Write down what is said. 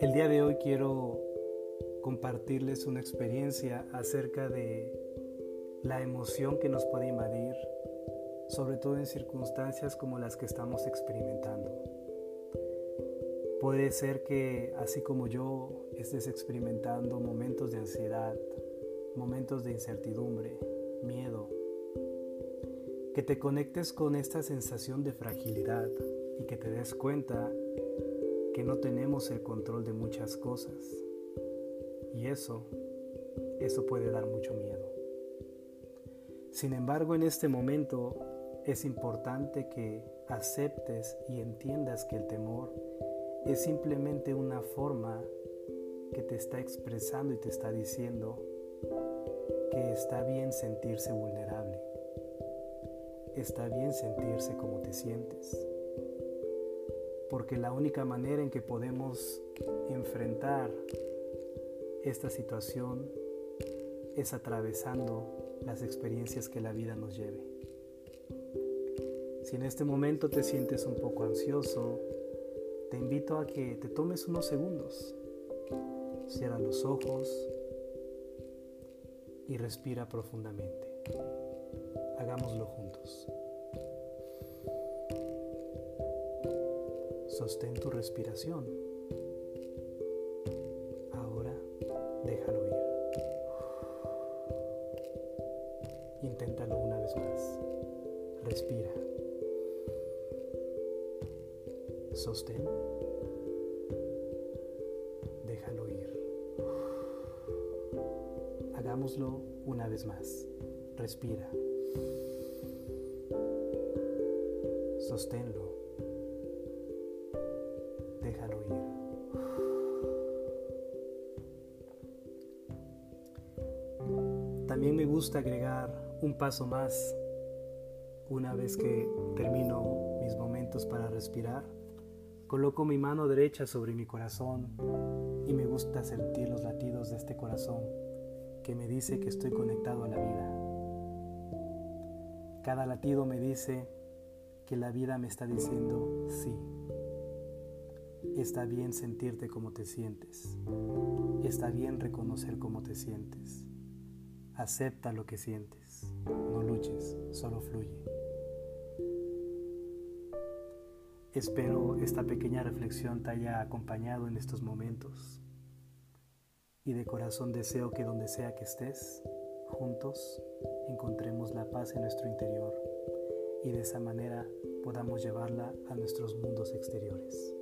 El día de hoy quiero compartirles una experiencia acerca de la emoción que nos puede invadir, sobre todo en circunstancias como las que estamos experimentando. Puede ser que así como yo estés experimentando momentos de ansiedad, momentos de incertidumbre, miedo, que te conectes con esta sensación de fragilidad y que te des cuenta que no tenemos el control de muchas cosas. Y eso, eso puede dar mucho miedo. Sin embargo, en este momento es importante que aceptes y entiendas que el temor es simplemente una forma que te está expresando y te está diciendo que está bien sentirse vulnerable. Está bien sentirse como te sientes. Porque la única manera en que podemos enfrentar esta situación es atravesando las experiencias que la vida nos lleve. Si en este momento te sientes un poco ansioso, te invito a que te tomes unos segundos. Cierra los ojos y respira profundamente. Hagámoslo juntos. Sostén tu respiración. Ahora déjalo ir. Inténtalo una vez más. Respira. Sostén. Déjalo ir. Hagámoslo una vez más. Respira. Sosténlo. Déjalo ir. También me gusta agregar un paso más una vez que termino mis momentos para respirar Coloco mi mano derecha sobre mi corazón y me gusta sentir los latidos de este corazón que me dice que estoy conectado a la vida. Cada latido me dice que la vida me está diciendo sí. Está bien sentirte como te sientes. Está bien reconocer cómo te sientes. Acepta lo que sientes. No luches, solo fluye. Espero esta pequeña reflexión te haya acompañado en estos momentos y de corazón deseo que donde sea que estés, juntos encontremos la paz en nuestro interior y de esa manera podamos llevarla a nuestros mundos exteriores.